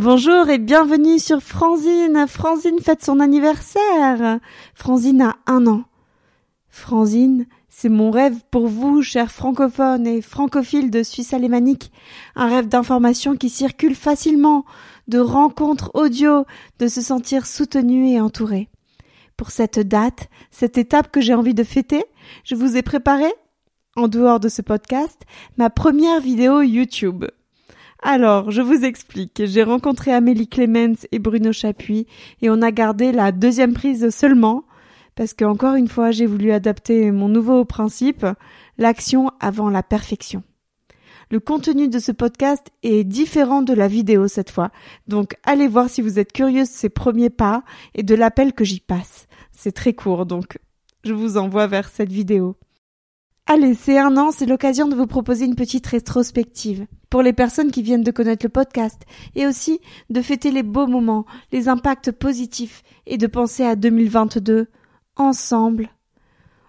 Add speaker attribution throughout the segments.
Speaker 1: Bonjour et bienvenue sur Franzine. Franzine fête son anniversaire. Franzine a un an. Franzine, c'est mon rêve pour vous, chers francophones et francophiles de Suisse alémanique. Un rêve d'information qui circule facilement, de rencontres audio, de se sentir soutenu et entouré. Pour cette date, cette étape que j'ai envie de fêter, je vous ai préparé, en dehors de ce podcast, ma première vidéo YouTube. Alors, je vous explique. J'ai rencontré Amélie Clemens et Bruno Chapuis et on a gardé la deuxième prise seulement parce que encore une fois, j'ai voulu adapter mon nouveau principe, l'action avant la perfection. Le contenu de ce podcast est différent de la vidéo cette fois. Donc allez voir si vous êtes curieux de ces premiers pas et de l'appel que j'y passe. C'est très court donc je vous envoie vers cette vidéo. Allez, c'est un an, c'est l'occasion de vous proposer une petite rétrospective pour les personnes qui viennent de connaître le podcast et aussi de fêter les beaux moments, les impacts positifs et de penser à 2022 ensemble.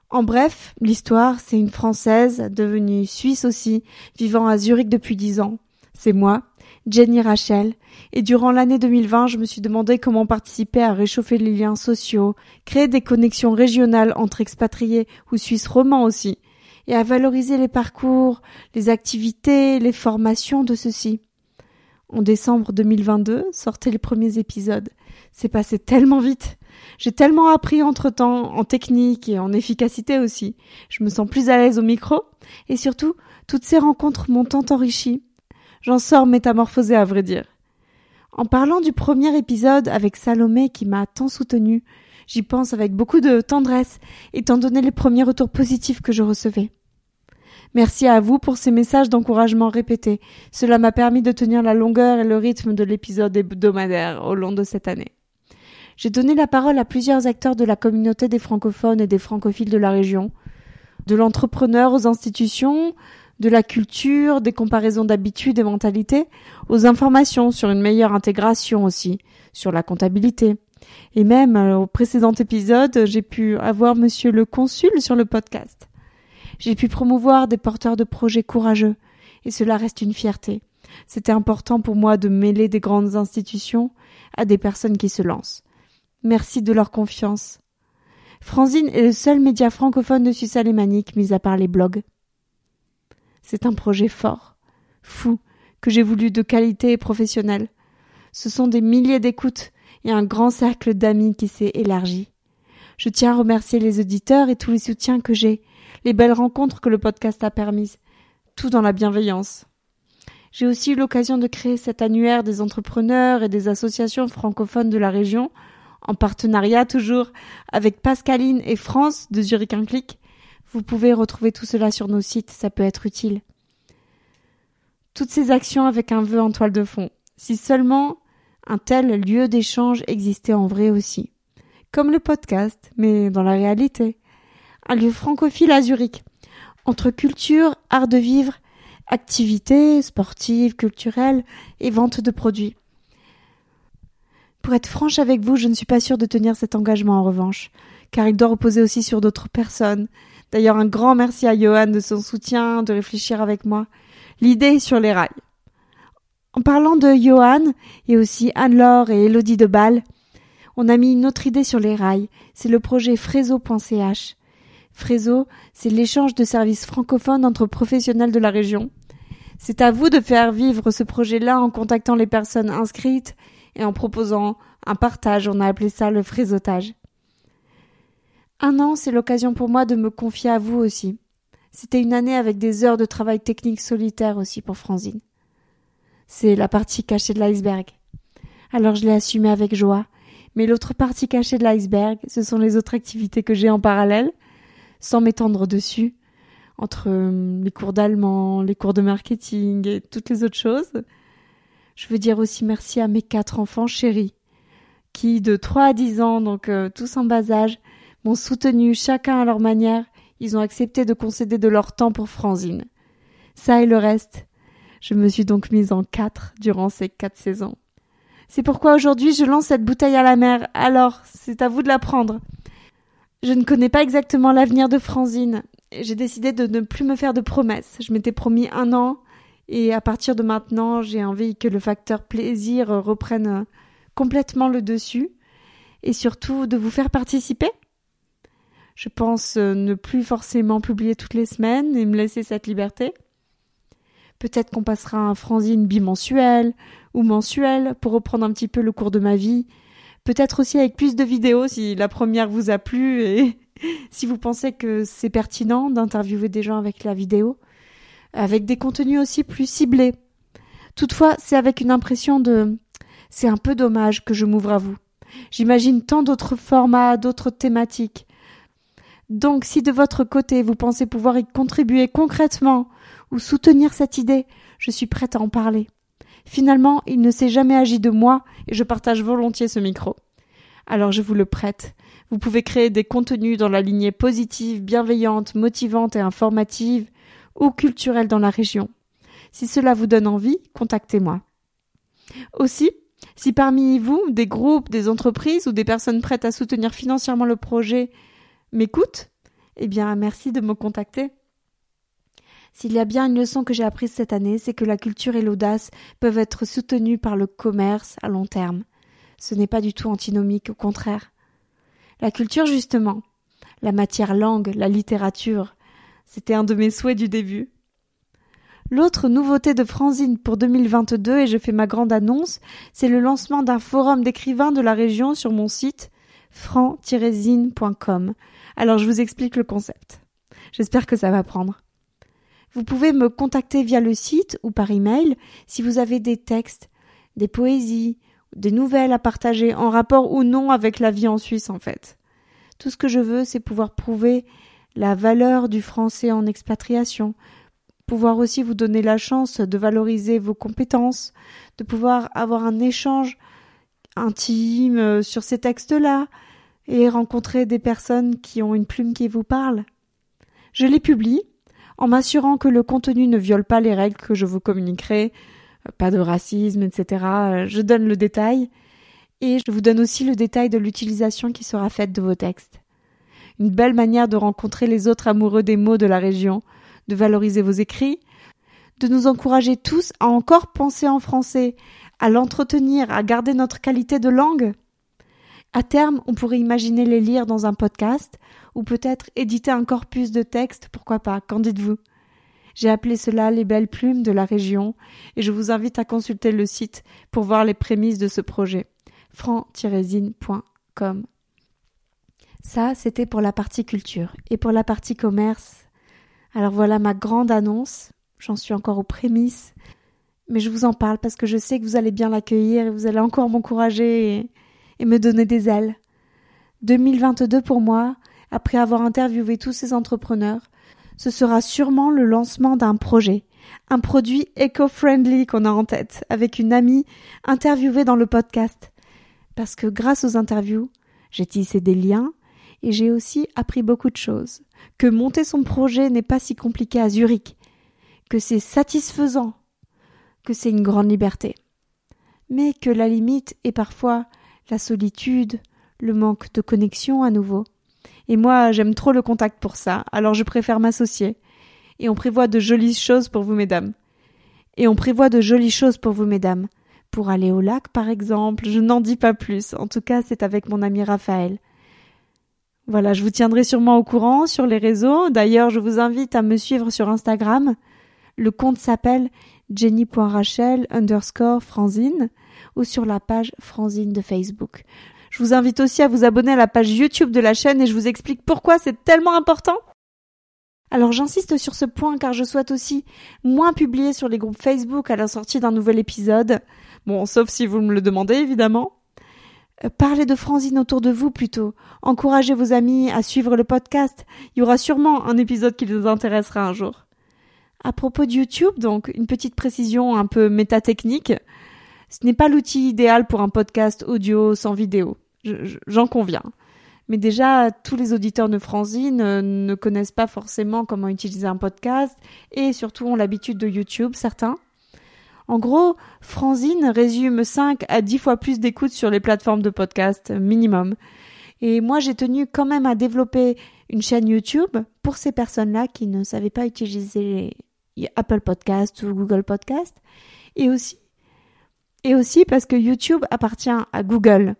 Speaker 1: En bref, l'histoire, c'est une Française devenue Suisse aussi, vivant à Zurich depuis dix ans. C'est moi, Jenny Rachel, et durant l'année 2020, je me suis demandé comment participer à réchauffer les liens sociaux, créer des connexions régionales entre expatriés ou Suisses romans aussi, et à valoriser les parcours, les activités, les formations de ceux-ci. En décembre 2022 sortaient les premiers épisodes. C'est passé tellement vite. J'ai tellement appris entre-temps en technique et en efficacité aussi. Je me sens plus à l'aise au micro et surtout, toutes ces rencontres m'ont tant enrichi. J'en sors métamorphosée à vrai dire. En parlant du premier épisode avec Salomé qui m'a tant soutenu, j'y pense avec beaucoup de tendresse, étant donné les premiers retours positifs que je recevais. Merci à vous pour ces messages d'encouragement répétés. Cela m'a permis de tenir la longueur et le rythme de l'épisode hebdomadaire au long de cette année. J'ai donné la parole à plusieurs acteurs de la communauté des francophones et des francophiles de la région, de l'entrepreneur aux institutions, de la culture, des comparaisons d'habitudes et mentalités, aux informations sur une meilleure intégration aussi, sur la comptabilité. Et même euh, au précédent épisode, j'ai pu avoir monsieur le consul sur le podcast. J'ai pu promouvoir des porteurs de projets courageux, et cela reste une fierté. C'était important pour moi de mêler des grandes institutions à des personnes qui se lancent. Merci de leur confiance. Franzine est le seul média francophone de Suisse alémanique, mis à part les blogs. C'est un projet fort, fou, que j'ai voulu de qualité et professionnel. Ce sont des milliers d'écoutes et un grand cercle d'amis qui s'est élargi. Je tiens à remercier les auditeurs et tous les soutiens que j'ai, les belles rencontres que le podcast a permises, tout dans la bienveillance. J'ai aussi eu l'occasion de créer cet annuaire des entrepreneurs et des associations francophones de la région, en partenariat toujours avec Pascaline et France de Zurich un clic. Vous pouvez retrouver tout cela sur nos sites, ça peut être utile. Toutes ces actions avec un vœu en toile de fond. Si seulement un tel lieu d'échange existait en vrai aussi. Comme le podcast, mais dans la réalité un lieu francophile à Zurich, entre culture, art de vivre, activités sportives, culturelles et vente de produits. Pour être franche avec vous, je ne suis pas sûre de tenir cet engagement en revanche, car il doit reposer aussi sur d'autres personnes. D'ailleurs, un grand merci à Johan de son soutien, de réfléchir avec moi. L'idée sur les rails. En parlant de Johan, et aussi Anne-Laure et Elodie de Bâle, on a mis une autre idée sur les rails. C'est le projet Frézo.ch. Frézo, c'est l'échange de services francophones entre professionnels de la région. C'est à vous de faire vivre ce projet-là en contactant les personnes inscrites et en proposant un partage. On a appelé ça le frésotage. Un an, c'est l'occasion pour moi de me confier à vous aussi. C'était une année avec des heures de travail technique solitaire aussi pour Franzine. C'est la partie cachée de l'iceberg. Alors je l'ai assumé avec joie. Mais l'autre partie cachée de l'iceberg, ce sont les autres activités que j'ai en parallèle, sans m'étendre dessus, entre euh, les cours d'allemand, les cours de marketing et toutes les autres choses. Je veux dire aussi merci à mes quatre enfants chéris, qui de 3 à 10 ans, donc euh, tous en bas âge, m'ont soutenu chacun à leur manière. Ils ont accepté de concéder de leur temps pour Franzine. Ça et le reste. Je me suis donc mise en quatre durant ces quatre saisons. C'est pourquoi aujourd'hui je lance cette bouteille à la mer. Alors, c'est à vous de la prendre. Je ne connais pas exactement l'avenir de Franzine. J'ai décidé de ne plus me faire de promesses. Je m'étais promis un an Et à partir de maintenant, j'ai envie que le facteur plaisir reprenne complètement le dessus et surtout de vous faire participer. Je pense ne plus forcément publier toutes les semaines et me laisser cette liberté. Peut-être qu'on passera un franzine bimensuel ou mensuel pour reprendre un petit peu le cours de ma vie. Peut-être aussi avec plus de vidéos si la première vous a plu et si vous pensez que c'est pertinent d'interviewer des gens avec la vidéo, avec des contenus aussi plus ciblés. Toutefois, c'est avec une impression de c'est un peu dommage que je m'ouvre à vous. J'imagine tant d'autres formats, d'autres thématiques. Donc, si de votre côté vous pensez pouvoir y contribuer concrètement ou soutenir cette idée, je suis prête à en parler. Finalement, il ne s'est jamais agi de moi et je partage volontiers ce micro. Alors je vous le prête. Vous pouvez créer des contenus dans la lignée positive, bienveillante, motivante et informative ou culturelle dans la région. Si cela vous donne envie, contactez-moi. Aussi, si parmi vous, des groupes, des entreprises ou des personnes prêtes à soutenir financièrement le projet m'écoutent, eh bien merci de me contacter. S'il y a bien une leçon que j'ai apprise cette année, c'est que la culture et l'audace peuvent être soutenues par le commerce à long terme. Ce n'est pas du tout antinomique, au contraire. La culture, justement, la matière langue, la littérature, c'était un de mes souhaits du début. L'autre nouveauté de Franzine pour 2022, et je fais ma grande annonce, c'est le lancement d'un forum d'écrivains de la région sur mon site franc-zine.com. Alors je vous explique le concept. J'espère que ça va prendre. Vous pouvez me contacter via le site ou par email si vous avez des textes, des poésies, des nouvelles à partager en rapport ou non avec la vie en Suisse en fait. Tout ce que je veux, c'est pouvoir prouver la valeur du français en expatriation, pouvoir aussi vous donner la chance de valoriser vos compétences, de pouvoir avoir un échange intime euh, sur ces textes-là et rencontrer des personnes qui ont une plume qui vous parle. Je les publie en m'assurant que le contenu ne viole pas les règles que je vous communiquerai, euh, pas de racisme, etc. Euh, je donne le détail et je vous donne aussi le détail de l'utilisation qui sera faite de vos textes. Une belle manière de rencontrer les autres amoureux des mots de la région, de valoriser vos écrits, de nous encourager tous à encore penser en français, à l'entretenir, à garder notre qualité de langue. À terme, on pourrait imaginer les lire dans un podcast, ou peut-être éditer un corpus de textes, pourquoi pas, qu'en dites-vous? J'ai appelé cela les belles plumes de la région, et je vous invite à consulter le site pour voir les prémices de ce projet. franc-zine.com Ça, c'était pour la partie culture. Et pour la partie commerce, alors voilà ma grande annonce, j'en suis encore aux prémices, mais je vous en parle parce que je sais que vous allez bien l'accueillir et vous allez encore m'encourager et me donner des ailes. 2022 pour moi, après avoir interviewé tous ces entrepreneurs, ce sera sûrement le lancement d'un projet, un produit éco-friendly qu'on a en tête, avec une amie interviewée dans le podcast. Parce que grâce aux interviews, j'ai tissé des liens et j'ai aussi appris beaucoup de choses. Que monter son projet n'est pas si compliqué à Zurich, que c'est satisfaisant, que c'est une grande liberté. Mais que la limite est parfois la solitude, le manque de connexion à nouveau. Et moi, j'aime trop le contact pour ça, alors je préfère m'associer. Et on prévoit de jolies choses pour vous, mesdames. Et on prévoit de jolies choses pour vous, mesdames. Pour aller au lac, par exemple, je n'en dis pas plus. En tout cas, c'est avec mon ami Raphaël. Voilà, je vous tiendrai sûrement au courant sur les réseaux. D'ailleurs, je vous invite à me suivre sur Instagram. Le compte s'appelle jenny.rachel underscore franzine ou sur la page Franzine de Facebook. Je vous invite aussi à vous abonner à la page YouTube de la chaîne et je vous explique pourquoi c'est tellement important. Alors j'insiste sur ce point car je souhaite aussi moins publier sur les groupes Facebook à la sortie d'un nouvel épisode. Bon, sauf si vous me le demandez évidemment. Euh, parlez de Franzine autour de vous plutôt. Encouragez vos amis à suivre le podcast. Il y aura sûrement un épisode qui les intéressera un jour. À propos de YouTube, donc, une petite précision un peu métatechnique. Ce n'est pas l'outil idéal pour un podcast audio sans vidéo. J'en conviens. Mais déjà, tous les auditeurs de Franzine euh, ne connaissent pas forcément comment utiliser un podcast et surtout ont l'habitude de YouTube, certains. En gros, Franzine résume 5 à 10 fois plus d'écoutes sur les plateformes de podcast minimum. Et moi, j'ai tenu quand même à développer une chaîne YouTube pour ces personnes-là qui ne savaient pas utiliser Apple Podcast ou Google Podcast. Et aussi, et aussi parce que YouTube appartient à Google.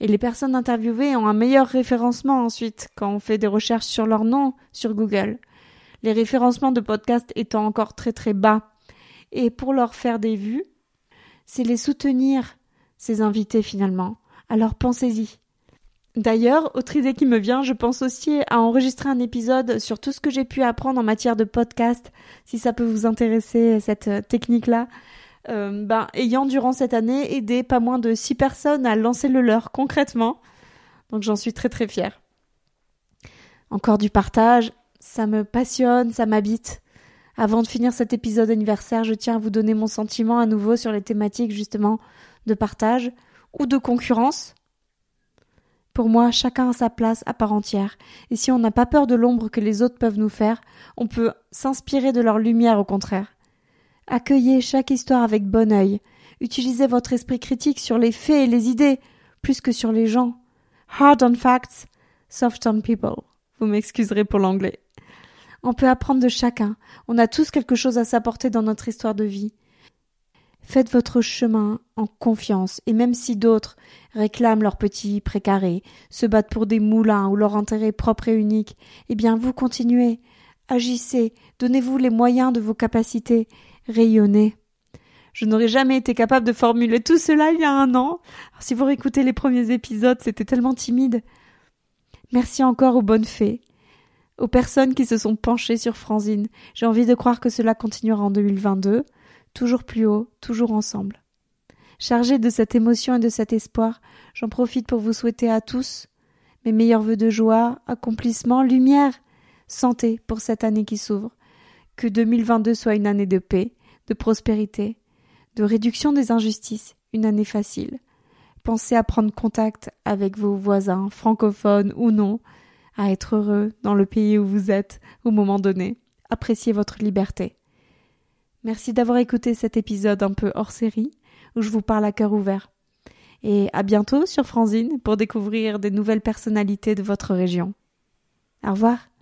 Speaker 1: Et les personnes interviewées ont un meilleur référencement ensuite quand on fait des recherches sur leur nom sur Google. Les référencements de podcasts étant encore très très bas. Et pour leur faire des vues, c'est les soutenir, ces invités finalement. Alors pensez-y. D'ailleurs, autre idée qui me vient, je pense aussi à enregistrer un épisode sur tout ce que j'ai pu apprendre en matière de podcast, si ça peut vous intéresser, cette euh, technique-là. Euh, ben, ayant durant cette année aidé pas moins de six personnes à lancer le leur concrètement. Donc j'en suis très très fière. Encore du partage, ça me passionne, ça m'habite. Avant de finir cet épisode anniversaire, je tiens à vous donner mon sentiment à nouveau sur les thématiques justement de partage ou de concurrence pour moi, chacun a sa place à part entière, et si on n'a pas peur de l'ombre que les autres peuvent nous faire, on peut s'inspirer de leur lumière au contraire. Accueillez chaque histoire avec bon œil. Utilisez votre esprit critique sur les faits et les idées, plus que sur les gens. Hard on facts, soft on people. Vous m'excuserez pour l'anglais. On peut apprendre de chacun. On a tous quelque chose à s'apporter dans notre histoire de vie. Faites votre chemin en confiance, et même si d'autres réclament leur petit précaré, se battent pour des moulins ou leur intérêt propre et unique, eh bien vous continuez, agissez, donnez-vous les moyens de vos capacités, rayonnez. Je n'aurais jamais été capable de formuler tout cela il y a un an. si vous réécoutez les premiers épisodes, c'était tellement timide. Merci encore aux bonnes fées, aux personnes qui se sont penchées sur Franzine. J'ai envie de croire que cela continuera en 2022 toujours plus haut, toujours ensemble. Chargé de cette émotion et de cet espoir, j'en profite pour vous souhaiter à tous mes meilleurs vœux de joie, accomplissement, lumière, santé pour cette année qui s'ouvre. Que 2022 soit une année de paix, de prospérité, de réduction des injustices, une année facile. Pensez à prendre contact avec vos voisins, francophones ou non, à être heureux dans le pays où vous êtes au moment donné. Appréciez votre liberté. Merci d'avoir écouté cet épisode un peu hors série où je vous parle à cœur ouvert. Et à bientôt sur Franzine pour découvrir des nouvelles personnalités de votre région. Au revoir.